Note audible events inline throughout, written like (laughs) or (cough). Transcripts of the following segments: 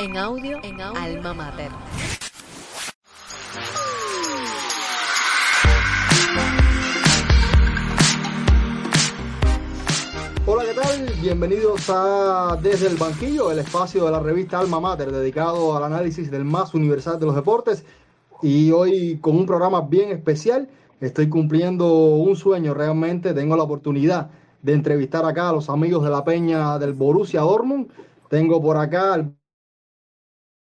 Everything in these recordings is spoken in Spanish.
En audio, en Alma Mater. Hola, ¿qué tal? Bienvenidos a Desde el Banquillo, el espacio de la revista Alma Mater, dedicado al análisis del más universal de los deportes. Y hoy con un programa bien especial, estoy cumpliendo un sueño realmente, tengo la oportunidad de entrevistar acá a los amigos de la peña del Borussia Dortmund. Tengo por acá al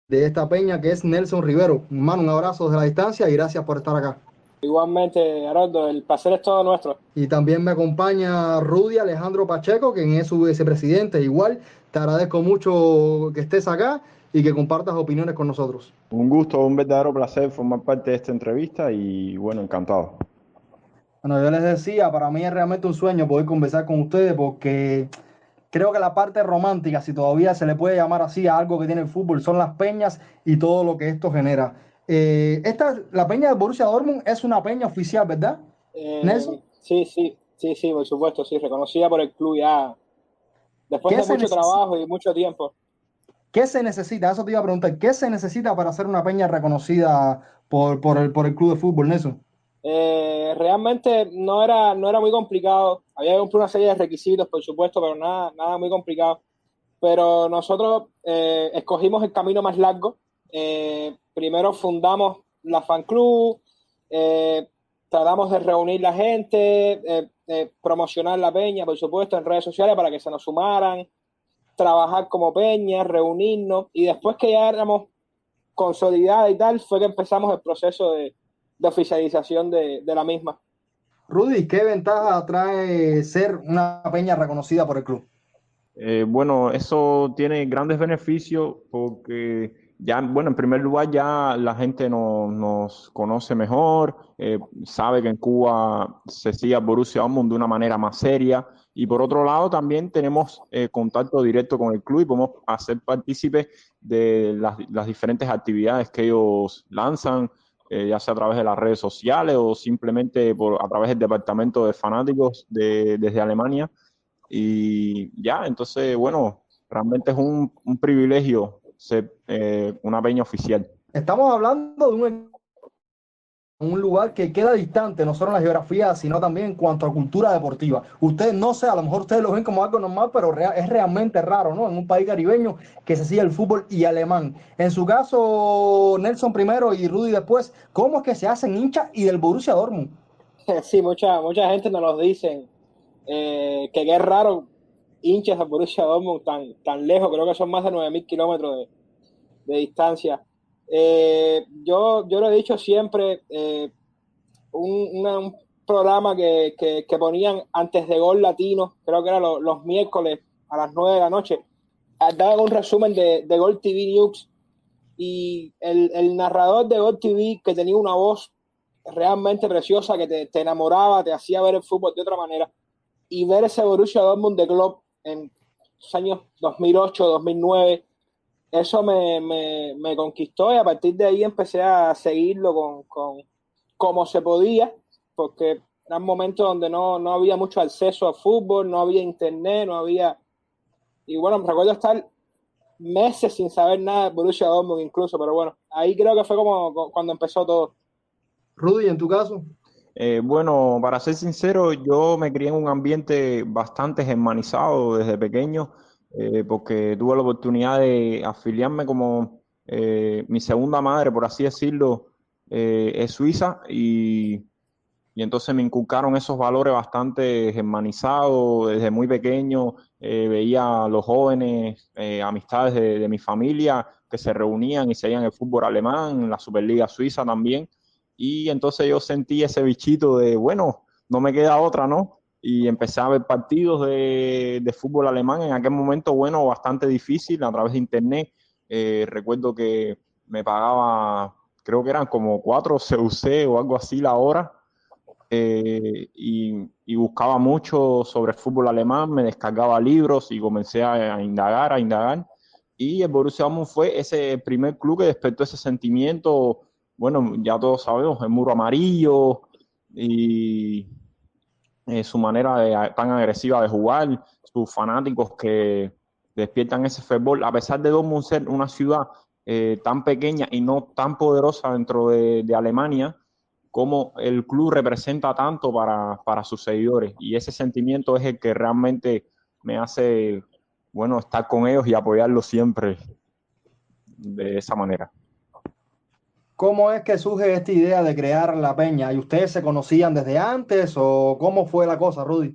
de esta peña que es Nelson Rivero. Hermano, un abrazo desde la distancia y gracias por estar acá. Igualmente, Haroldo, el placer es todo nuestro. Y también me acompaña Rudy Alejandro Pacheco, quien es su vicepresidente. Igual, te agradezco mucho que estés acá y que compartas opiniones con nosotros. Un gusto, un verdadero placer formar parte de esta entrevista y bueno, encantado. Bueno, yo les decía, para mí es realmente un sueño poder conversar con ustedes porque creo que la parte romántica, si todavía se le puede llamar así a algo que tiene el fútbol, son las peñas y todo lo que esto genera. Eh, esta, la peña de Borussia Dortmund es una peña oficial, ¿verdad? Eh, Sí, sí, sí, sí, por supuesto, sí, reconocida por el club ya después de mucho trabajo y mucho tiempo. ¿Qué se necesita? Eso te iba a preguntar. ¿Qué se necesita para hacer una peña reconocida por, por, el, por el club de fútbol, Nelson? Eh, realmente no era, no era muy complicado. Había que cumplir una serie de requisitos, por supuesto, pero nada, nada muy complicado. Pero nosotros eh, escogimos el camino más largo. Eh, primero fundamos la fan club, tratamos de reunir la gente, promocionar la peña, por supuesto, en redes sociales para que se nos sumaran, trabajar como peña, reunirnos y después que ya éramos consolidados y tal, fue que empezamos el proceso de, de oficialización de, de, la misma. Rudy, ¿qué ventaja trae ser una peña reconocida por el club? Eh, bueno, eso tiene grandes beneficios porque ya, bueno, en primer lugar ya la gente no, nos conoce mejor, eh, sabe que en Cuba se sigue a Borussia Dortmund de una manera más seria y por otro lado también tenemos eh, contacto directo con el club y podemos hacer partícipe de las, las diferentes actividades que ellos lanzan, eh, ya sea a través de las redes sociales o simplemente por, a través del departamento de fanáticos de, desde Alemania. Y ya, entonces, bueno, realmente es un, un privilegio ser eh, una peña oficial. Estamos hablando de un un lugar que queda distante, no solo en la geografía, sino también en cuanto a cultura deportiva. Ustedes no sé, a lo mejor ustedes lo ven como algo normal, pero es realmente raro, ¿no? En un país caribeño que se sigue el fútbol y alemán. En su caso, Nelson primero y Rudy después, ¿cómo es que se hacen hinchas y del Borussia Dortmund? (laughs) Sí, mucha, mucha gente nos lo dicen, eh, que es raro hinchas del Borussia Dortmund tan, tan lejos, creo que son más de 9.000 kilómetros de, de distancia. Eh, yo, yo lo he dicho siempre, eh, un, un, programa que, que, que, ponían antes de Gol Latino, creo que era lo, los miércoles a las 9 de la noche, daba un resumen de, de Gol TV News y el, el, narrador de Gol TV que tenía una voz realmente preciosa, que te, te, enamoraba, te hacía ver el fútbol de otra manera y ver ese Borussia Dortmund de Club en los años 2008, 2009 eso me, me, me, conquistó y a partir de ahí empecé a seguirlo con, con como se podía, porque eran momentos donde no, no había mucho acceso a fútbol, no había internet, no había... Y bueno, me recuerdo estar meses sin saber nada de Borussia Dortmund incluso, pero bueno, ahí creo que fue como cuando empezó todo. Rudy, ¿en tu caso? Eh, bueno, para ser sincero, yo me crié en un ambiente bastante germanizado desde pequeño eh, porque tuve la oportunidad de afiliarme como eh, mi segunda madre, por así decirlo, eh, es suiza y, y, entonces me inculcaron esos valores bastante germanizados desde muy pequeño. veía a los jóvenes, amistades de, de, mi familia que se reunían y seguían el fútbol alemán, la Superliga Suiza también. Y entonces yo sentí ese bichito de, bueno, no me queda otra, ¿no? Y empecé a ver partidos de, de, fútbol alemán en aquel momento, bueno, bastante difícil a través de internet. Eh, recuerdo que me pagaba, creo que eran como cuatro CUC o algo así la hora, eh, y, y, buscaba mucho sobre el fútbol alemán, me descargaba libros y comencé a, a indagar, a indagar. Y el Borussia Dortmund fue ese primer club que despertó ese sentimiento, bueno, ya todos sabemos, el muro amarillo y eh, su manera tan agresiva de jugar, sus fanáticos que, despiertan ese fútbol, a pesar de Dortmund ser una ciudad eh, tan pequeña y no tan poderosa dentro de, Alemania, como el club representa tanto para, para, sus seguidores. Y ese sentimiento es el que realmente me hace, bueno, estar con ellos y apoyarlos siempre de esa manera. ¿Cómo es que surge esta idea de crear la peña? ¿Y ustedes se conocían desde antes o cómo fue la cosa, Rudy?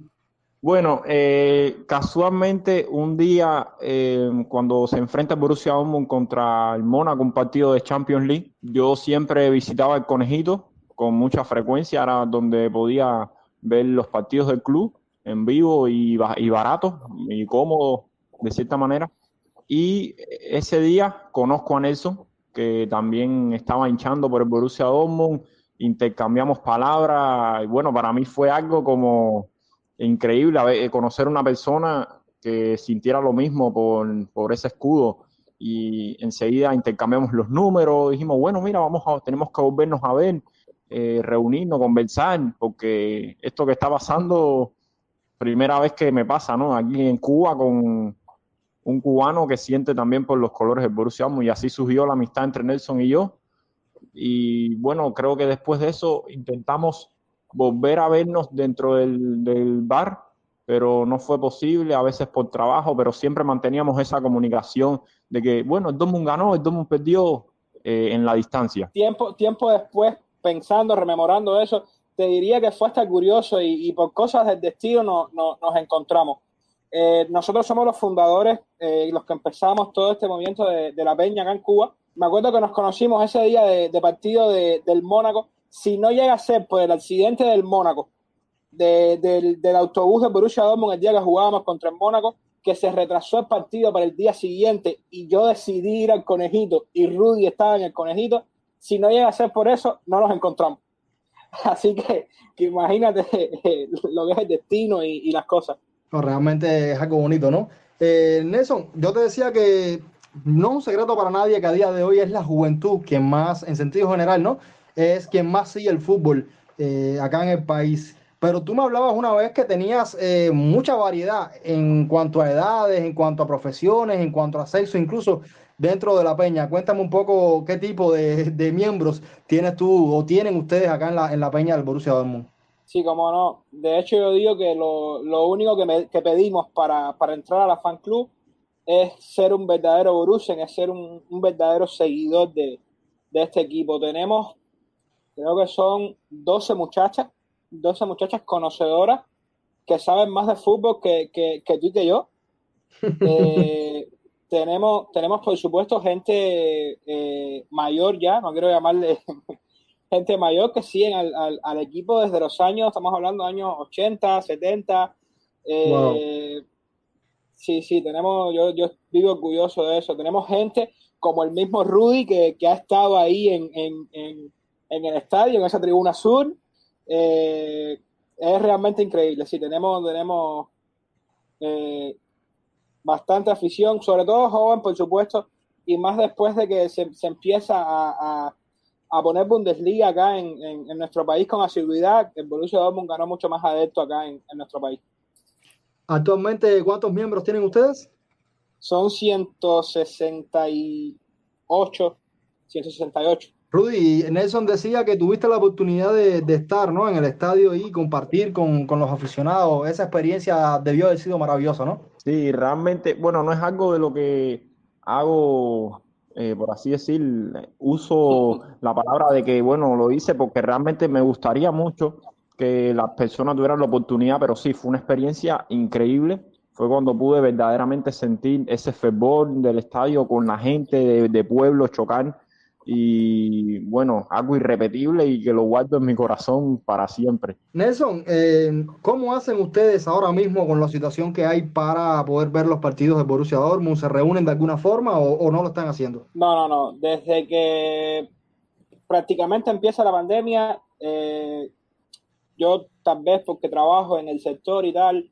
Bueno, eh, casualmente un día eh, cuando se enfrenta Borussia Dortmund contra el Mónaco, un partido de Champions League, yo siempre visitaba el Conejito con mucha frecuencia, era donde podía ver los partidos del club en vivo y, y barato y cómodo de cierta manera. Y ese día conozco a Nelson, que también estaba hinchando por el Borussia Dortmund, intercambiamos palabras, y bueno, para mí fue algo como increíble eh, conocer una persona que sintiera lo mismo por, ese escudo y enseguida intercambiamos los números, dijimos, bueno, mira, vamos a, tenemos que volvernos a ver, eh, reunirnos, conversar, porque esto que está pasando, primera vez que me pasa, ¿no? Aquí en Cuba con un cubano que siente también por los colores del Borussia y así surgió la amistad entre Nelson y yo. Y bueno, creo que después de eso intentamos volver a vernos dentro del, bar, pero no fue posible, a veces por trabajo, pero siempre manteníamos esa comunicación de que, bueno, el Dortmund ganó, el Dortmund perdió eh, en la distancia. Tiempo, tiempo después, pensando, rememorando eso, te diría que fue hasta curioso y, por cosas del destino nos encontramos. Eh, nosotros somos los fundadores, eh, los que empezamos todo este movimiento de, la Peña acá en Cuba. Me acuerdo que nos conocimos ese día de, partido del Mónaco. Si no llega a ser por el accidente del Mónaco, del, autobús de Borussia Dortmund el día que jugábamos contra el Mónaco, que se retrasó el partido para el día siguiente y yo decidí ir al conejito y Rudy estaba en el conejito, si no llega a ser por eso, no nos encontramos. (laughs) Así que, imagínate (laughs) lo que es el destino y las cosas realmente es algo bonito, ¿no? Eh, Nelson, yo te decía que no es un secreto para nadie que a día de hoy es la juventud quien más, en sentido general, ¿no? Es quien más sigue el fútbol eh, acá en el país. Pero tú me hablabas una vez que tenías eh, mucha variedad en cuanto a edades, en cuanto a profesiones, en cuanto a sexo, incluso dentro de la peña. Cuéntame un poco qué tipo de, miembros tienes tú o tienen ustedes acá en la, en la peña del Borussia Dortmund. Sí, como no. De hecho, yo digo que lo, lo único que, pedimos para, entrar a la fan club es ser un verdadero Borussia, es ser un, verdadero seguidor de, este equipo. Tenemos, creo que son 12 muchachas, 12 muchachas conocedoras que saben más de fútbol que, que, tú y que yo. (laughs) Eh, tenemos, tenemos, por supuesto, gente eh, mayor ya, no quiero llamarle gente mayor que siguen al, al, equipo desde los años, estamos hablando de años 80, 70. Eh, sí, sí, tenemos, yo, yo vivo orgulloso de eso. Tenemos gente como el mismo Rudy que, ha estado ahí en, el estadio, en esa tribuna sur. Eh, es realmente increíble. Sí, tenemos, tenemos eh, bastante afición, sobre todo joven, por supuesto, y más después de que se, empieza a a poner Bundesliga acá en, en, nuestro país con asiduidad. El Borussia Dortmund ganó mucho más adepto acá en, nuestro país. Actualmente, ¿cuántos miembros tienen ustedes? Son 168, 168. Rudy, Nelson decía que tuviste la oportunidad de, estar ¿no? en el estadio y compartir con, con, los aficionados. Esa experiencia debió haber sido maravillosa, ¿no? Sí, realmente, bueno, no es algo de lo que hago eh, por así decir, uso la palabra de que, bueno, lo hice porque realmente me gustaría mucho que las personas tuvieran la oportunidad, pero sí, fue una experiencia increíble. Fue cuando pude verdaderamente sentir ese fervor del estadio con la gente de, de pueblo chocar y bueno, algo irrepetible y que lo guardo en mi corazón para siempre. Nelson, eh, ¿cómo hacen ustedes ahora mismo con la situación que hay para poder ver los partidos de Borussia Dortmund? ¿Se reúnen de alguna forma o, no lo están haciendo? No, no, no. Desde que prácticamente empieza la pandemia, eh, yo tal vez porque trabajo en el sector y tal,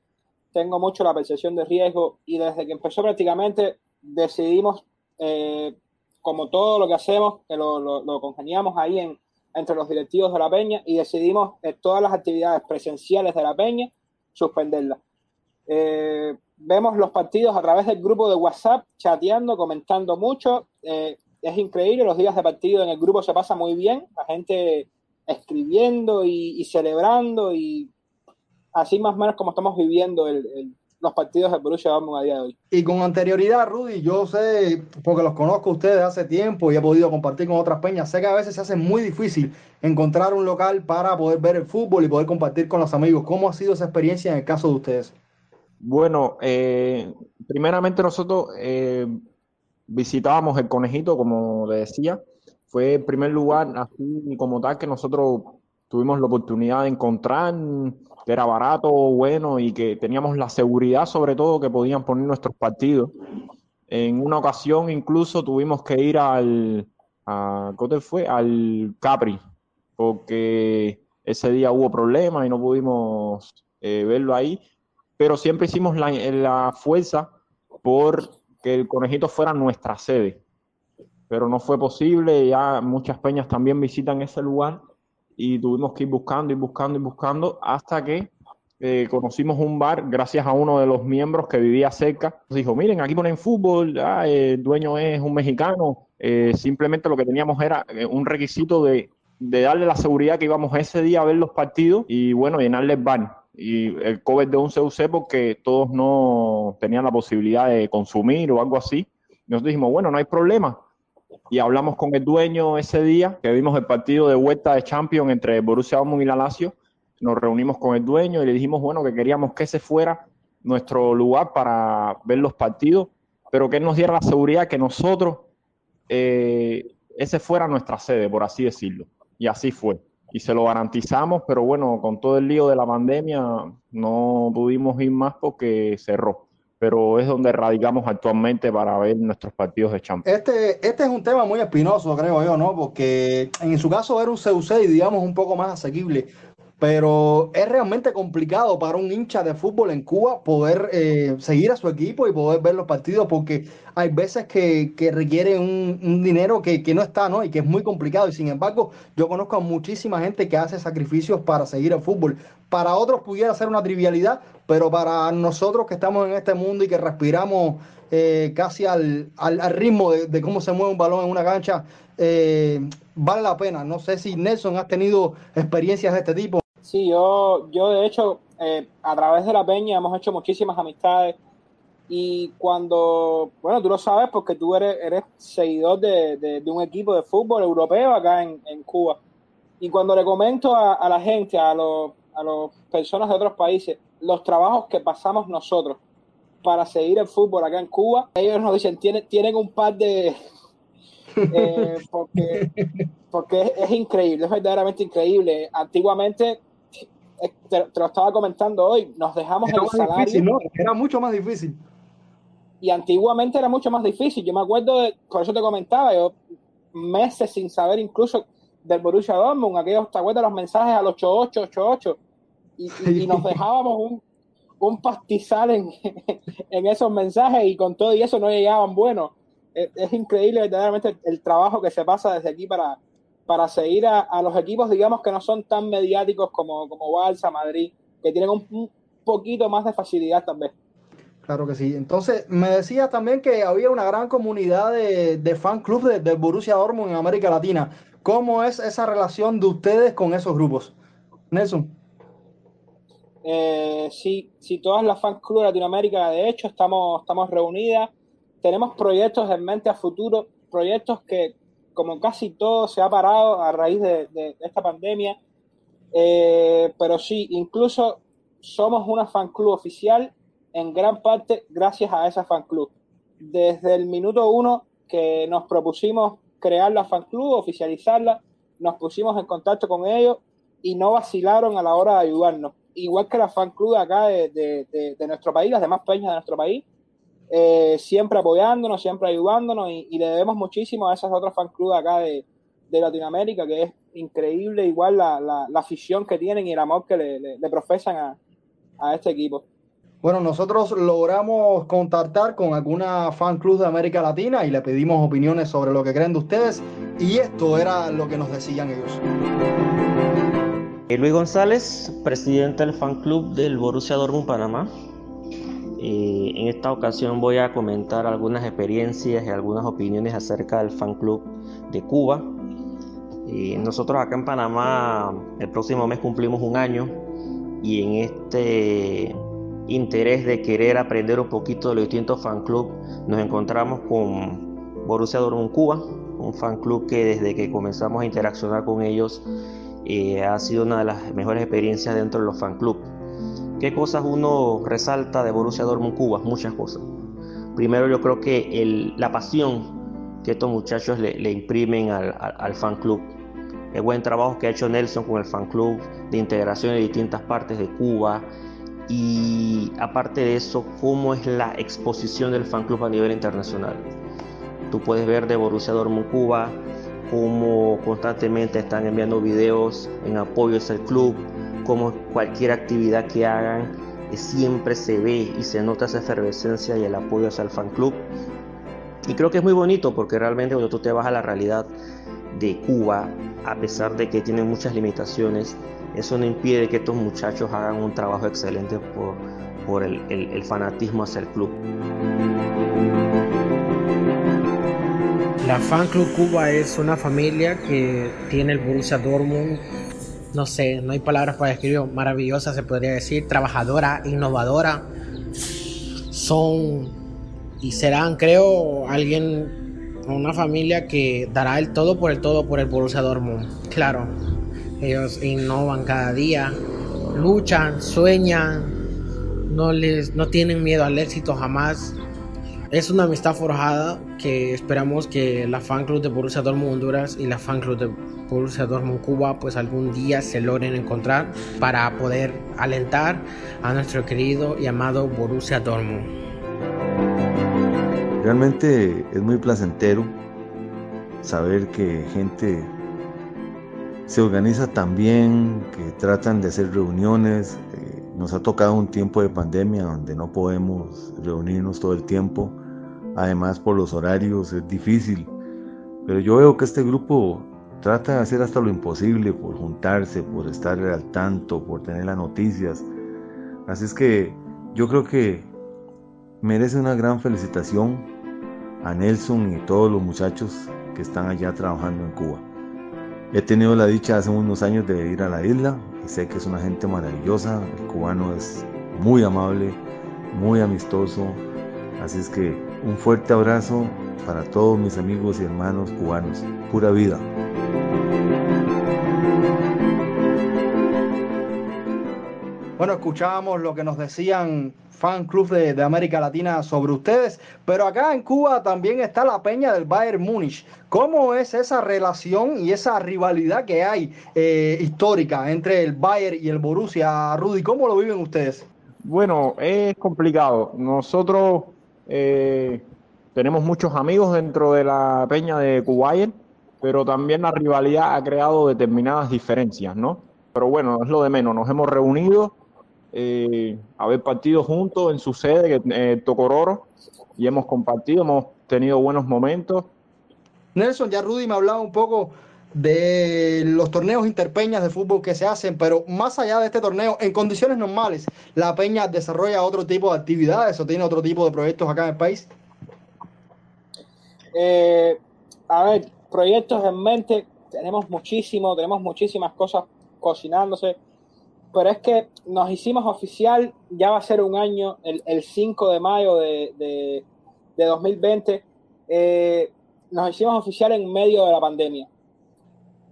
tengo mucho la percepción de riesgo y desde que empezó prácticamente decidimos eh, como todo lo que hacemos, que lo, lo, congeniamos ahí en, entre los directivos de la Peña y decidimos eh, todas las actividades presenciales de la Peña suspenderlas. Eh, vemos los partidos a través del grupo de WhatsApp, chateando, comentando mucho. Eh, es increíble, los días de partido en el grupo se pasa muy bien, la gente escribiendo y, celebrando y así más o menos como estamos viviendo los partidos de Borussia Dortmund a día de hoy. Y con anterioridad, Rudy, yo sé, porque los conozco a ustedes hace tiempo y he podido compartir con otras peñas, sé que a veces se hace muy difícil encontrar un local para poder ver el fútbol y poder compartir con los amigos. ¿Cómo ha sido esa experiencia en el caso de ustedes? Bueno, eh, primeramente nosotros eh, visitábamos el conejito, como le decía. Fue el primer lugar, así como tal, que nosotros tuvimos la oportunidad de encontrar, que era barato, bueno y que teníamos la seguridad, sobre todo, que podían poner nuestros partidos. En una ocasión, incluso tuvimos que ir al, a, fue? Al Capri, porque ese día hubo problemas y no pudimos eh, verlo ahí, pero siempre hicimos la, la fuerza por que el conejito fuera nuestra sede. Pero no fue posible, ya muchas peñas también visitan ese lugar y tuvimos que ir buscando y buscando y buscando hasta que eh, conocimos un bar gracias a uno de los miembros que vivía cerca. Nos dijo, miren, aquí ponen fútbol, ah, el dueño es un mexicano. Eh, simplemente lo que teníamos era eh, un requisito de, de darle la seguridad que íbamos ese día a ver los partidos y bueno, llenarle el bar y el cover de un CUC porque todos no tenían la posibilidad de consumir o algo así. Nosotros dijimos, bueno, no hay problema. Y hablamos con el dueño ese día, que vimos el partido de vuelta de Champions entre Borussia Dortmund y la Lazio. Nos reunimos con el dueño y le dijimos, bueno, que queríamos que ese fuera nuestro lugar para ver los partidos, pero que él nos diera la seguridad que nosotros, eh, ese fuera nuestra sede, por así decirlo. Y así fue y se lo garantizamos, pero bueno, con todo el lío de la pandemia no pudimos ir más porque cerró. Pero es donde radicamos actualmente para ver nuestros partidos de Champions. Este, este es un tema muy espinoso, creo yo, ¿no? Porque en su caso era un CUC, digamos, un poco más asequible pero es realmente complicado para un hincha de fútbol en Cuba poder eh, seguir a su equipo y poder ver los partidos porque hay veces que, que requieren un, dinero que, no está, ¿no? Y que es muy complicado. Y sin embargo, yo conozco a muchísima gente que hace sacrificios para seguir el fútbol. Para otros pudiera ser una trivialidad, pero para nosotros que estamos en este mundo y que respiramos eh, casi al, ritmo de, cómo se mueve un balón en una cancha, eh, vale la pena. No sé si Nelson has tenido experiencias de este tipo. Sí, yo, yo de hecho, eh, a través de la peña hemos hecho muchísimas amistades y cuando, bueno, tú lo sabes porque tú eres, eres seguidor de, un equipo de fútbol europeo acá en, Cuba. Y cuando le comento a, la gente, a los a las personas de otros países, los trabajos que pasamos nosotros para seguir el fútbol acá en Cuba, ellos nos dicen, tienen, tienen un par de... (laughs) Eh, porque porque es, increíble, es verdaderamente increíble. Antiguamente eh, te, lo estaba comentando hoy, nos dejamos el salario. Era mucho más difícil. Y antiguamente era mucho más difícil. Yo me acuerdo, de, por eso te comentaba, yo meses sin saber incluso del Borussia Dortmund, aquellos, ¿te acuerdas los mensajes al 8888? Y, y, nos dejábamos un, un pastizal en, (laughs) en, esos mensajes y con todo y eso no llegaban buenos. Es, es increíble verdaderamente el trabajo que se pasa desde aquí para, para seguir a, los equipos, digamos, que no son tan mediáticos como, como Balsa, Madrid, que tienen un, poquito más de facilidad también. Claro que sí. Entonces, me decía también que había una gran comunidad de, de fan club del de Borussia Dortmund en América Latina. ¿Cómo es esa relación de ustedes con esos grupos? Nelson. Eh, sí, sí, todas las fan club de Latinoamérica, de hecho, estamos, estamos reunidas. Tenemos proyectos en mente a futuro, proyectos que, como casi todo se ha parado a raíz de, esta pandemia, eh, pero sí, incluso somos una fan club oficial en gran parte gracias a esa fan club. Desde el minuto uno que nos propusimos crear la fan club, oficializarla, nos pusimos en contacto con ellos y no vacilaron a la hora de ayudarnos. Igual que la fan club acá de, de nuestro país, las demás peñas de nuestro país, eh, siempre apoyándonos, siempre ayudándonos y, le debemos muchísimo a esas otras fan clubes acá de, Latinoamérica, que es increíble igual la, la, afición que tienen y el amor que le, profesan a, a, este equipo. Bueno, nosotros logramos contactar con alguna fan club de América Latina y le pedimos opiniones sobre lo que creen de ustedes y esto era lo que nos decían ellos. Luis González, presidente del fan club del Borussia Dortmund Panamá. Eh, en esta ocasión voy a comentar algunas experiencias y algunas opiniones acerca del fan club de Cuba. Eh, nosotros acá en Panamá el próximo mes cumplimos un año y en este interés de querer aprender un poquito de los distintos fan club nos encontramos con Borussia Dortmund Cuba, un fan club que desde que comenzamos a interaccionar con ellos eh, ha sido una de las mejores experiencias dentro de los fan club. ¿Qué cosas uno resalta de Borussia Dortmund Cuba? Muchas cosas. Primero yo creo que la pasión que estos muchachos le, imprimen al, fan club. El buen trabajo que ha hecho Nelson con el fan club de integración de distintas partes de Cuba. Y aparte de eso, cómo es la exposición del fan club a nivel internacional. Tú puedes ver de Borussia Dortmund Cuba cómo constantemente están enviando videos en apoyo a ese club, como cualquier actividad que hagan, eh, siempre se ve y se nota esa efervescencia y el apoyo hacia el fan club. Y creo que es muy bonito porque realmente cuando tú te vas a la realidad de Cuba, a pesar de que tienen muchas limitaciones, eso no impide que estos muchachos hagan un trabajo excelente por, por el, el fanatismo hacia el club. La Fan Club Cuba es una familia que tiene el Borussia Dortmund no sé, no hay palabras para describir, maravillosa se podría decir, trabajadora, innovadora. Son y serán, creo, alguien, una familia que dará el todo por el todo por el Borussia Dortmund. Claro, ellos innovan cada día, luchan, sueñan, no les no tienen miedo al éxito jamás. Es una amistad forjada que esperamos que la fan club de Borussia Dortmund Honduras y la fan club de Borussia Dortmund Cuba pues algún día se logren encontrar para poder alentar a nuestro querido y amado Borussia Dortmund. Realmente es muy placentero saber que gente se organiza tan bien, que tratan de hacer reuniones. Eh, nos ha tocado un tiempo de pandemia donde no podemos reunirnos todo el tiempo. Además por los horarios es difícil. Pero yo veo que este grupo trata de hacer hasta lo imposible por juntarse, por estar al tanto, por tener las noticias. Así es que yo creo que merece una gran felicitación a Nelson y todos los muchachos que están allá trabajando en Cuba. He tenido la dicha hace unos años de ir a la isla y sé que es una gente maravillosa. El cubano es muy amable, muy amistoso. Así es que un fuerte abrazo para todos mis amigos y hermanos cubanos. Pura vida. Bueno, escuchábamos lo que nos decían fan club de, América Latina sobre ustedes, pero acá en Cuba también está la peña del Bayern Múnich. ¿Cómo es esa relación y esa rivalidad que hay eh, histórica entre el Bayern y el Borussia? Rudy, ¿cómo lo viven ustedes? Bueno, es complicado. Nosotros eh, tenemos muchos amigos dentro de la peña de Bayern, pero también la rivalidad ha creado determinadas diferencias, ¿no? Pero bueno, es lo de menos. Nos hemos reunido eh, haber partido juntos en su sede, eh, Tocororo, y hemos compartido, hemos tenido buenos momentos. Nelson, ya Rudy me hablaba un poco de los torneos interpeñas de fútbol que se hacen, pero más allá de este torneo, en condiciones normales, ¿la peña desarrolla otro tipo de actividades o tiene otro tipo de proyectos acá en el país? Eh, a ver, proyectos en mente, tenemos muchísimo, tenemos muchísimas cosas cocinándose pero es que nos hicimos oficial, ya va a ser un año, el, el 5 de mayo de, de, 2020, eh, nos hicimos oficial en medio de la pandemia.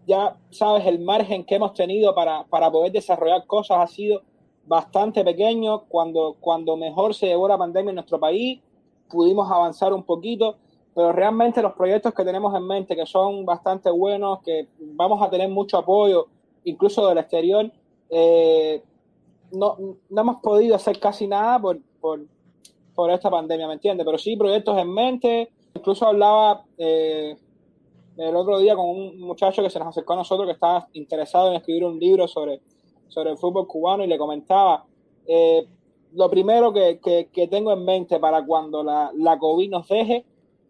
Ya sabes, el margen que hemos tenido para, para poder desarrollar cosas ha sido bastante pequeño. Cuando, cuando mejor se llevó la pandemia en nuestro país, pudimos avanzar un poquito, pero realmente los proyectos que tenemos en mente, que son bastante buenos, que vamos a tener mucho apoyo, incluso del exterior, eh, no, no, hemos podido hacer casi nada por, por, por, esta pandemia, ¿me entiendes? Pero sí, proyectos en mente. Incluso hablaba eh, el otro día con un muchacho que se nos acercó a nosotros que estaba interesado en escribir un libro sobre, sobre el fútbol cubano y le comentaba, eh, lo primero que, que, tengo en mente para cuando la, la COVID nos deje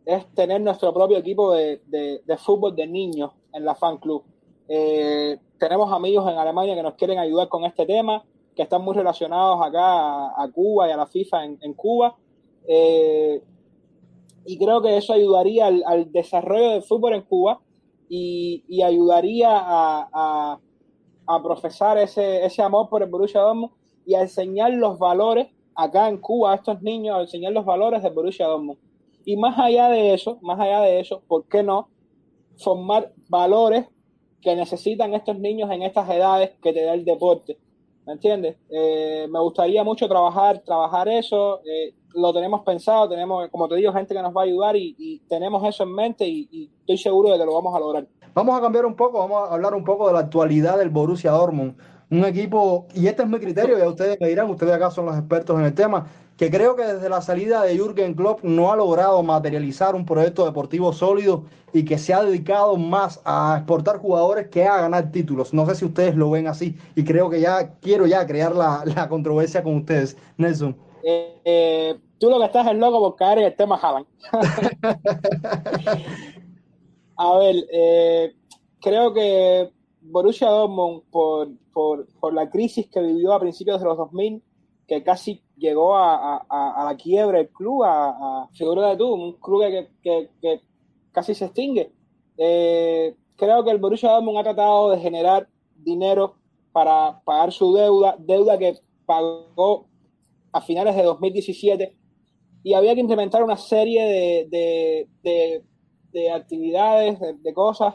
es tener nuestro propio equipo de, de, de fútbol de niños en la fan club. Eh, tenemos amigos en Alemania que nos quieren ayudar con este tema. que están muy relacionados acá a, Cuba y a la FIFA en, Cuba. Eh, y creo que eso ayudaría al, desarrollo del fútbol en Cuba y, ayudaría a, profesar ese, ese amor por el Borussia Dortmund y a enseñar los valores acá en Cuba a estos niños, a enseñar los valores del Borussia Dortmund. Y más allá de eso, más allá de eso, ¿por qué no formar valores que necesitan estos niños en estas edades que te da el deporte? ¿Me entiendes? Eh, me gustaría mucho trabajar, trabajar eso. Eh, lo tenemos pensado, tenemos, como te digo, gente que nos va a ayudar y, tenemos eso en mente y, y, estoy seguro de que lo vamos a lograr. Vamos a cambiar un poco, vamos a hablar un poco de la actualidad del Borussia Dortmund. Un equipo, y este es mi criterio, ya ustedes me dirán, ustedes acá son los expertos en el tema, que creo que desde la salida de Jürgen Klopp no ha logrado materializar un proyecto deportivo sólido y que se ha dedicado más a exportar jugadores que a ganar títulos. No sé si ustedes lo ven así y creo que ya quiero ya crear la, controversia con ustedes. Nelson. Eh, eh, tú lo que estás es loco por caer en el tema Haaland. (laughs) a ver, eh, creo que Borussia Dortmund, por, por, por la crisis que vivió a principios de los 2000, que casi llegó a, la quiebra el club, a, figura de tú, un club que, casi se extingue. Eh, creo que el Borussia Dortmund ha tratado de generar dinero para pagar su deuda, deuda que pagó a finales de 2017 y había que implementar una serie de, actividades, de, cosas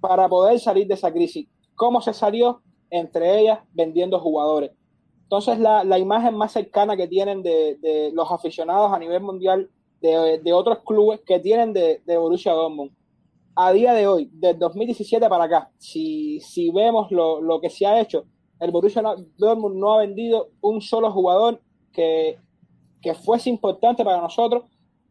para poder salir de esa crisis. ¿Cómo se salió? Entre ellas vendiendo jugadores. Entonces, la, la imagen más cercana que tienen de, de, los aficionados a nivel mundial de, de otros clubes que tienen de, de, Borussia Dortmund. A día de hoy, del 2017 para acá, si, si vemos lo, lo que se ha hecho, el Borussia Dortmund no ha vendido un solo jugador que, que fuese importante para nosotros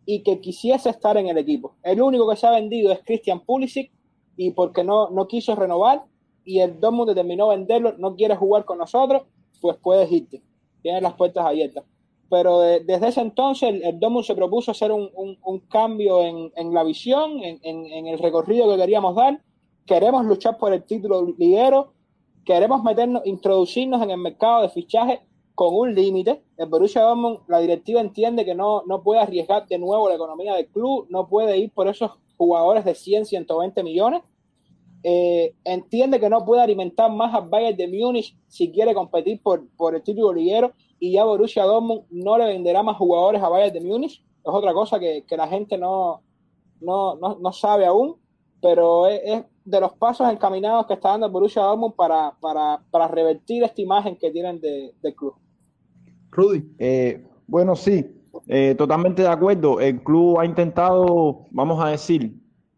y que quisiese estar en el equipo. El único que se ha vendido es Christian Pulisic y porque no, no quiso renovar y el Dortmund determinó venderlo, no quiere jugar con nosotros pues puedes irte. Tienes las puertas abiertas. Pero desde ese entonces el, el se propuso hacer un, cambio en, la visión, en, el recorrido que queríamos dar. Queremos luchar por el título liguero, queremos meternos, introducirnos en el mercado de fichaje con un límite. El Borussia Dortmund, la directiva entiende que no, no puede arriesgar de nuevo la economía del club, no puede ir por esos jugadores de 100, 120 millones eh, entiende que no puede alimentar más al Bayern de Múnich si quiere competir por, por el título liguero y ya Borussia Dortmund no le venderá más jugadores a Bayern de Múnich. Es otra cosa que, la gente no, no, sabe aún, pero es, de los pasos encaminados que está dando el Borussia Dortmund para, para, revertir esta imagen que tienen de, del club. Rudy. Eh, bueno, sí, eh, totalmente de acuerdo. El club ha intentado, vamos a decir,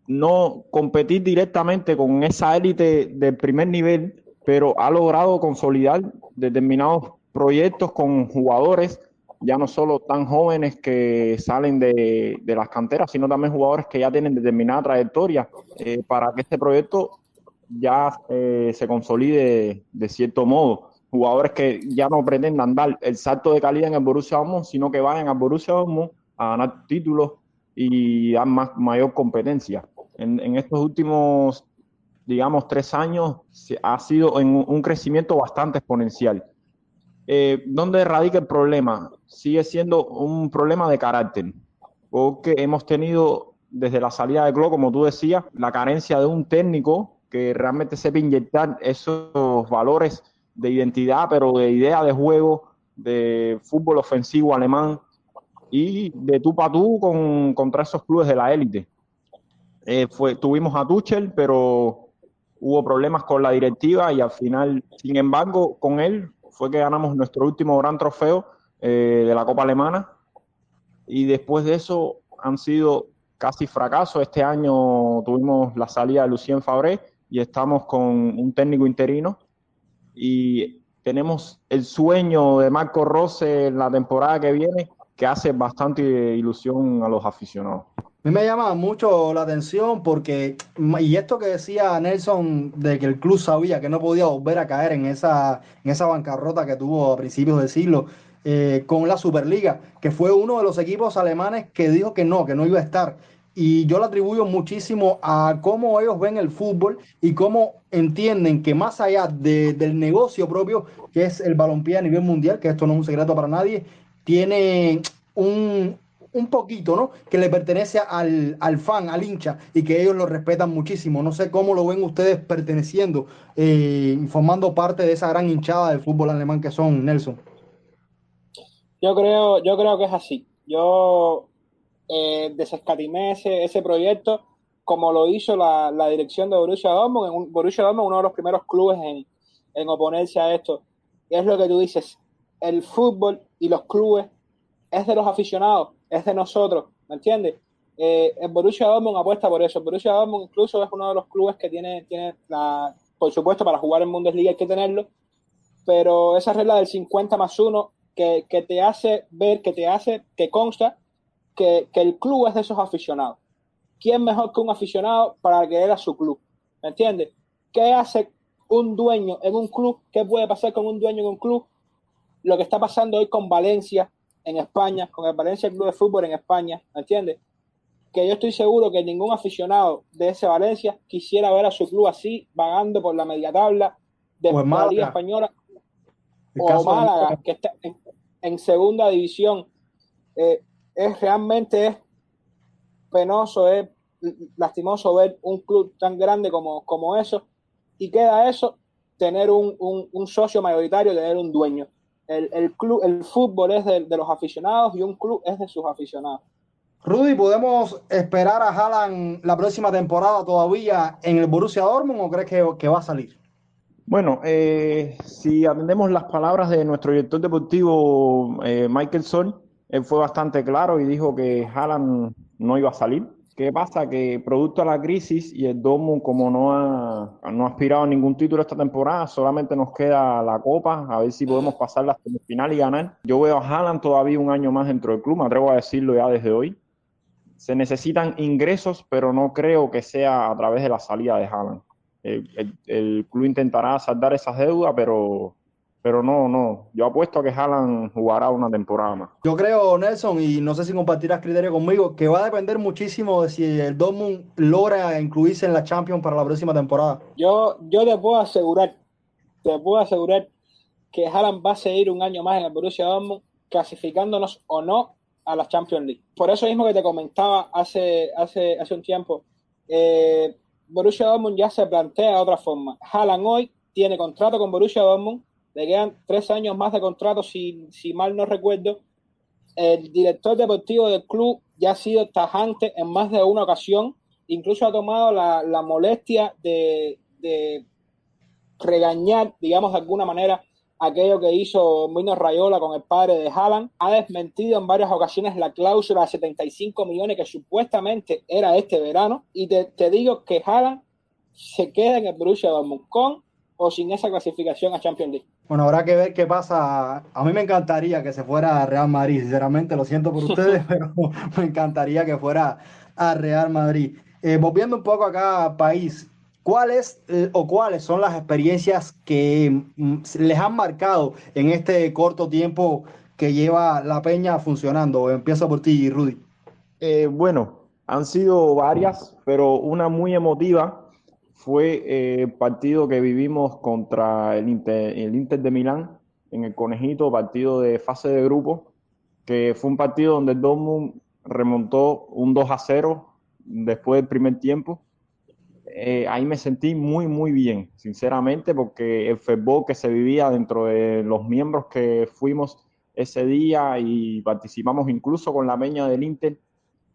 no competir directamente con esa élite del primer nivel, pero ha logrado consolidar determinados proyectos con jugadores, ya no solo tan jóvenes que salen de, las canteras, sino también jugadores que ya tienen determinada trayectoria eh, para que este proyecto ya eh, se consolide de cierto modo. Jugadores que ya no pretendan dar el salto de calidad en el Borussia Dortmund, sino que vayan al Borussia Dortmund a ganar títulos y dar más, mayor competencia en, estos últimos, digamos, tres años ha sido en un crecimiento bastante exponencial. Eh, ¿Dónde radica el problema? Sigue siendo un problema de carácter, porque hemos tenido desde la salida de club, como tú decías, la carencia de un técnico que realmente sepa inyectar esos valores de identidad, pero de idea de juego, de fútbol ofensivo alemán y de tú para tú con, contra esos clubes de la élite. Eh, fue, tuvimos a Tuchel, pero hubo problemas con la directiva y al final, sin embargo, con él fue que ganamos nuestro último gran trofeo eh, de la Copa Alemana y después de eso han sido casi fracasos. Este año tuvimos la salida de Lucien Fabré y estamos con un técnico interino y tenemos el sueño de Marco Rose en la temporada que viene que hace bastante ilusión a los aficionados. A mí me llama mucho la atención porque, y esto que decía Nelson, de que el club sabía que no podía volver a caer en esa, en esa bancarrota que tuvo a principios del siglo eh, con la Superliga, que fue uno de los equipos alemanes que dijo que no, que no iba a estar. y yo lo atribuyo muchísimo a cómo ellos ven el fútbol y cómo entienden que más allá del negocio propio, que es el balompié a nivel mundial, que esto no es un secreto para nadie, tiene un, un poquito, ¿no? Que le pertenece al, al, fan, al hincha, y que ellos lo respetan muchísimo. No sé cómo lo ven ustedes perteneciendo eh, formando parte de esa gran hinchada del fútbol alemán que son, Nelson. Yo creo, yo creo que es así. Yo eh, desescatimé ese, ese proyecto como lo hizo la, la dirección de Borussia Dortmund. En Borussia Dortmund uno de los primeros clubes en, en oponerse a esto. Es lo que tú dices, el fútbol y los clubes es de los aficionados es de nosotros, ¿me entiendes? Eh, el Borussia Dortmund apuesta por eso. El Borussia Dortmund incluso es uno de los clubes que tiene, tiene la, por supuesto, para jugar en Bundesliga hay que tenerlo, pero esa regla del 50 más 1 que, que te hace ver, que te hace, que consta que, que, el club es de esos aficionados. ¿Quién mejor que un aficionado para que era su club? ¿Me entiendes? ¿Qué hace un dueño en un club? ¿Qué puede pasar con un dueño en un club? Lo que está pasando hoy con Valencia, en España, con el Valencia Club de Fútbol en España, ¿me entiendes? Que yo estoy seguro que ningún aficionado de ese Valencia quisiera ver a su club así, vagando por la media tabla de la Liga Española o Málaga, que está en, segunda división. Eh, es realmente penoso, es lastimoso ver un club tan grande como, como eso y queda eso tener un, un, socio mayoritario, tener un dueño el, el, club, el fútbol es de, de, los aficionados y un club es de sus aficionados. Rudy, ¿podemos esperar a Haaland la próxima temporada todavía en el Borussia Dortmund o crees que va a salir? Bueno, eh, si atendemos las palabras de nuestro director deportivo eh, Michael él fue bastante claro y dijo que Haaland no iba a salir. ¿Qué pasa? Que producto de la crisis y el Dortmund, como no ha, no ha aspirado a ningún título esta temporada, solamente nos queda la Copa, a ver si podemos pasar la semifinal y ganar. Yo veo a Haaland todavía un año más dentro del club, me atrevo a decirlo ya desde hoy. Se necesitan ingresos, pero no creo que sea a través de la salida de Haaland. El, el club intentará saldar esas deudas, pero pero no, no. Yo apuesto a que Haaland jugará una temporada más. Yo creo, Nelson, y no sé si compartirás criterio conmigo, que va a depender muchísimo de si el Dortmund logra incluirse en la Champions para la próxima temporada. Yo, yo te puedo asegurar, te puedo asegurar que Haaland va a seguir un año más en el Borussia Dortmund, clasificándonos o no a la Champions League. Por eso mismo que te comentaba hace, hace, hace un tiempo, eh, Borussia Dortmund ya se plantea de otra forma. Haaland hoy tiene contrato con Borussia Dortmund le quedan tres años más de contrato, si, si mal no recuerdo. El director deportivo del club ya ha sido tajante en más de una ocasión, incluso ha tomado la, la molestia de, de, regañar, digamos de alguna manera, aquello que hizo Mino Rayola con el padre de Haaland. Ha desmentido en varias ocasiones la cláusula de 75 millones que supuestamente era este verano. Y te, te digo que Haaland se queda en el Borussia Dortmund con o sin esa clasificación a Champions League. Bueno, habrá que ver qué pasa. A mí me encantaría que se fuera a Real Madrid, sinceramente, lo siento por ustedes, (laughs) pero me encantaría que fuera a Real Madrid. Eh, volviendo un poco acá a país, ¿cuáles eh, o cuáles son las experiencias que mm, les han marcado en este corto tiempo que lleva la peña funcionando? Empiezo por ti, Rudy. Eh, bueno, han sido varias, pero una muy emotiva fue eh, el partido que vivimos contra el Inter, de Milán en el Conejito, partido de fase de grupo, que fue un partido donde el Dortmund remontó un 2 a 0 después del primer tiempo. Eh, ahí me sentí muy, muy bien, sinceramente, porque el fútbol que se vivía dentro de los miembros que fuimos ese día y participamos incluso con la peña del Inter,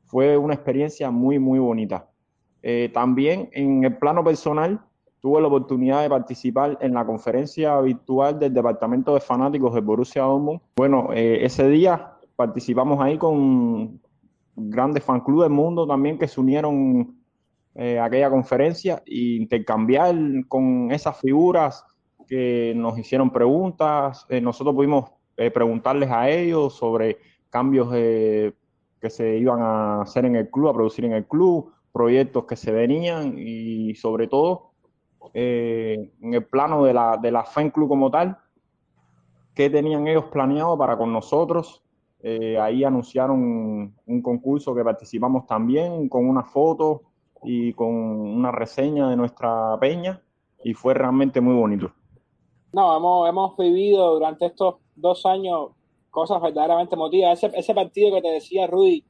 fue una experiencia muy, muy bonita. Eh, también en el plano personal, tuve la oportunidad de participar en la conferencia virtual del Departamento de Fanáticos de Borussia Dortmund. Bueno, eh, ese día participamos ahí con grandes fan clubes del mundo también que se unieron eh, aquella conferencia e intercambiar con esas figuras que nos hicieron preguntas. nosotros pudimos preguntarles a ellos sobre cambios que se iban a hacer en el club, a producir en el club, proyectos que se venían y sobre todo eh, en el plano de la, de la club como tal, qué tenían ellos planeado para con nosotros eh, ahí anunciaron un concurso que participamos también con una foto y con una reseña de nuestra peña y fue realmente muy bonito. No, hemos, hemos vivido durante estos dos años cosas verdaderamente emotivas. Ese, ese partido que te decía Rudy,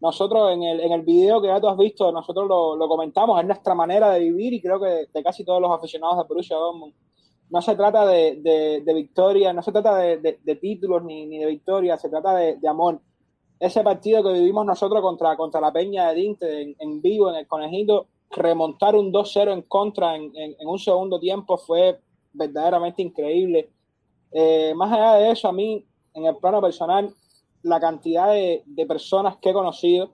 nosotros en el, en el video que ya tú has visto, nosotros lo, lo comentamos, es nuestra manera de vivir y creo que de, casi todos los aficionados de Borussia Dortmund. No se trata de, de, de victoria, no se trata de, de títulos ni, ni, de victoria, se trata de, amor. Ese partido que vivimos nosotros contra, contra la Peña de Dinte en, vivo, en el Conejito, remontar un 2-0 en contra en, en, en, un segundo tiempo fue verdaderamente increíble. Eh, más allá de eso, a mí, en el plano personal, la cantidad de, de, personas que he conocido,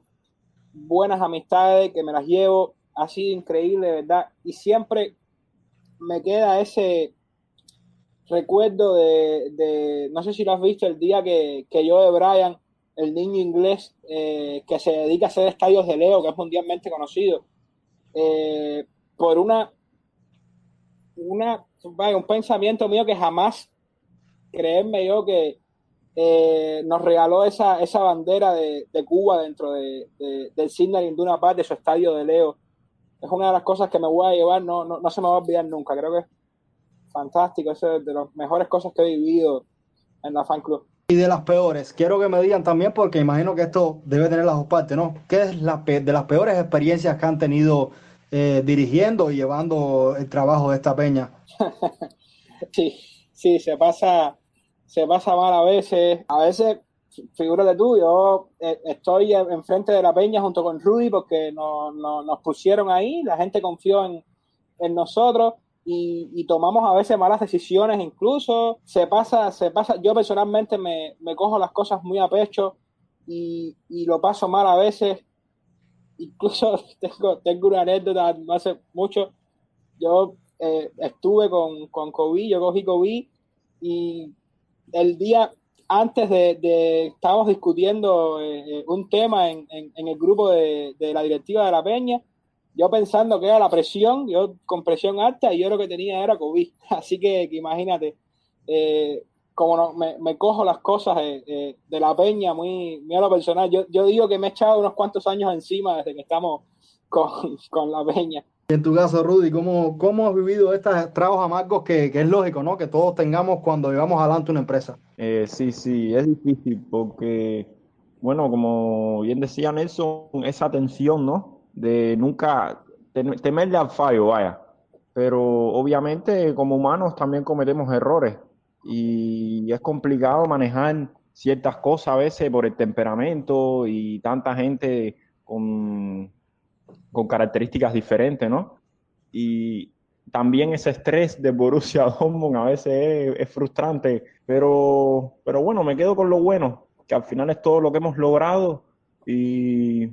buenas amistades, que me las llevo, ha sido increíble, ¿verdad? Y siempre me queda ese recuerdo de, de no sé si lo has visto, el día que, que yo de Brian, el niño inglés eh, que se dedica a hacer estadios de Leo, que es mundialmente conocido, eh, por una, una, un pensamiento mío que jamás, creerme yo que eh, nos regaló esa, esa bandera de, de Cuba dentro de, de, del Sidney Induna Park, de su estadio de Leo. Es una de las cosas que me voy a llevar, no, no, no se me va a olvidar nunca. Creo que es fantástico, es de las mejores cosas que he vivido en la fan club. Y de las peores, quiero que me digan también, porque imagino que esto debe tener las dos partes, ¿no? ¿Qué es la de las peores experiencias que han tenido eh, dirigiendo y llevando el trabajo de esta peña? (laughs) sí, sí, se pasa, se pasa mal a veces. A veces, figúrate tú, yo eh, estoy enfrente de la peña junto con Rudy porque no, no, nos pusieron ahí, la gente confió en, en nosotros y, y, tomamos a veces malas decisiones incluso. Se pasa, se pasa, yo personalmente me, me cojo las cosas muy a pecho y, y, lo paso mal a veces. Incluso (laughs) tengo, tengo una anécdota no hace mucho. Yo eh, estuve con, con COVID, yo cogí COVID y el día antes de, de estábamos discutiendo eh, un tema en, en, en el grupo de, de la directiva de la Peña yo pensando que era la presión, yo con presión alta, y yo lo que tenía era COVID. (laughs) Así que, que imagínate, eh, como no, me, me, cojo las cosas eh, eh, de la peña muy, muy a lo personal. Yo, yo digo que me he echado unos cuantos años encima desde que estamos (laughs) con, con la peña. En tu caso, Rudy, ¿cómo, cómo has vivido estos tragos amargos que, que, es lógico, ¿no? Que todos tengamos cuando llevamos adelante una empresa. Eh, sí, sí, es difícil porque, bueno, como bien decía Nelson, esa tensión, ¿no? De nunca temerle al fallo, vaya. Pero obviamente como humanos también cometemos errores y es complicado manejar ciertas cosas a veces por el temperamento y tanta gente con, con características diferentes, ¿no? Y también ese estrés de Borussia (laughs) Dortmund a veces es, es, frustrante, pero, pero bueno, me quedo con lo bueno, que al final es todo lo que hemos logrado y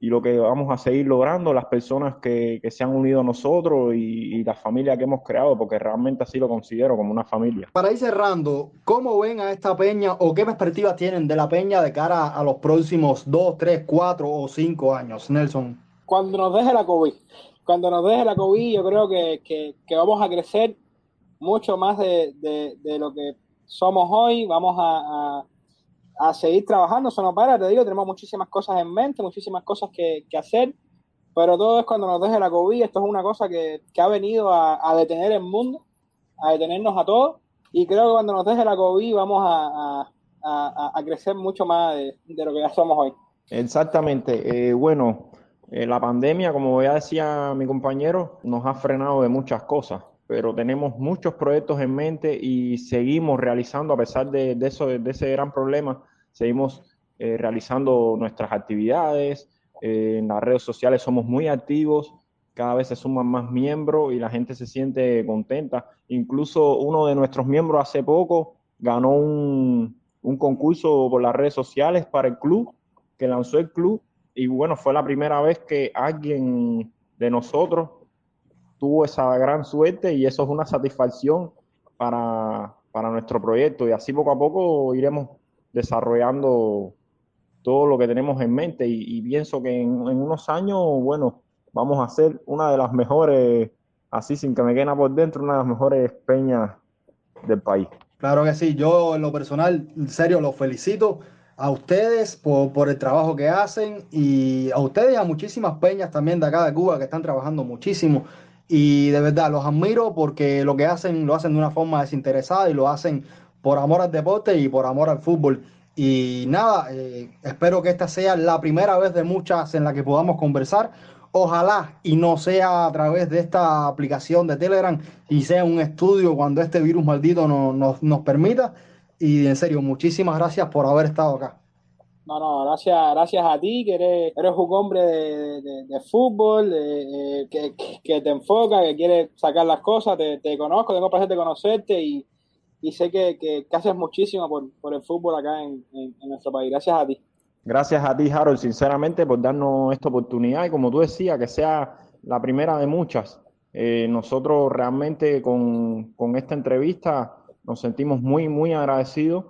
y lo que vamos a seguir logrando, las personas que, que se han unido a nosotros y, y, la familia que hemos creado, porque realmente así lo considero como una familia. Para ir cerrando, ¿cómo ven a esta peña o qué perspectivas tienen de la peña de cara a los próximos dos, tres, cuatro o cinco años, Nelson? Cuando nos deje la COVID, cuando nos deje la COVID, yo creo que, que, que vamos a crecer mucho más de, de, de, lo que somos hoy, vamos a, a a seguir trabajando, eso no para, te digo, tenemos muchísimas cosas en mente, muchísimas cosas que, que hacer, pero todo es cuando nos deje la COVID, esto es una cosa que, que ha venido a, detener el mundo, a detenernos a todos, y creo que cuando nos deje la COVID vamos a, a, a crecer mucho más de, de, lo que ya somos hoy. Exactamente, eh, bueno, eh, la pandemia, como ya decía mi compañero, nos ha frenado de muchas cosas, pero tenemos muchos proyectos en mente y seguimos realizando, a pesar de, de eso, de ese gran problema, seguimos eh, realizando nuestras actividades. Eh, en las redes sociales somos muy activos, cada vez se suman más miembros y la gente se siente contenta. Incluso uno de nuestros miembros hace poco ganó un, un concurso por las redes sociales para el club, que lanzó el club. Y bueno, fue la primera vez que alguien de nosotros tuvo esa gran suerte y eso es una satisfacción para, para nuestro proyecto y así poco a poco iremos desarrollando todo lo que tenemos en mente y, pienso que en, en, unos años, bueno, vamos a ser una de las mejores, así sin que me quede por dentro, una de las mejores peñas del país. Claro que sí, yo en lo personal, en serio, los felicito a ustedes por, por, el trabajo que hacen y a ustedes y a muchísimas peñas también de acá de Cuba que están trabajando muchísimo. Y de verdad los admiro porque lo que hacen lo hacen de una forma desinteresada y lo hacen por amor al deporte y por amor al fútbol. Y nada, eh, espero que esta sea la primera vez de muchas en la que podamos conversar. Ojalá y no sea a través de esta aplicación de Telegram y sea un estudio cuando este virus maldito nos, nos permita. Y en serio, muchísimas gracias por haber estado acá. No, no, gracias, gracias a ti, que eres, eres un hombre de, fútbol, que, que, te enfoca, que quiere sacar las cosas, te, te conozco, tengo placer de conocerte y, y sé que, que, haces muchísimo por, por, el fútbol acá en, en, nuestro país. Gracias a ti. Gracias a ti, Harold, sinceramente, por darnos esta oportunidad y como tú decías, que sea la primera de muchas. Eh, nosotros realmente con, con, esta entrevista nos sentimos muy, muy agradecidos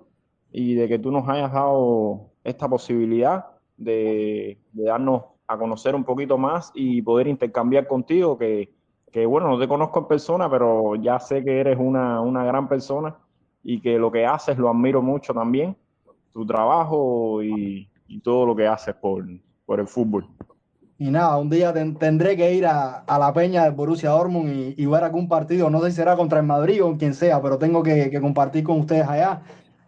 y de que tú nos hayas dado esta posibilidad de, darnos a conocer un poquito más y poder intercambiar contigo, que, que bueno, no te conozco en persona, pero ya sé que eres una, una gran persona y que lo que haces lo admiro mucho también, tu trabajo y, todo lo que haces por, por, el fútbol. Y nada, un día tendré que ir a, a, la peña de Borussia Dortmund y, y, ver algún partido, no sé si será contra el Madrid o quien sea, pero tengo que, que compartir con ustedes allá,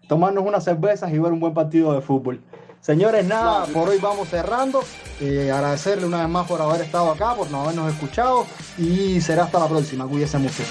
tomarnos unas cervezas y ver un buen partido de fútbol. Señores, nada, por hoy vamos cerrando. Eh, agradecerle una vez más por haber estado acá, por no habernos escuchado y será hasta la próxima. Cuídense mucho.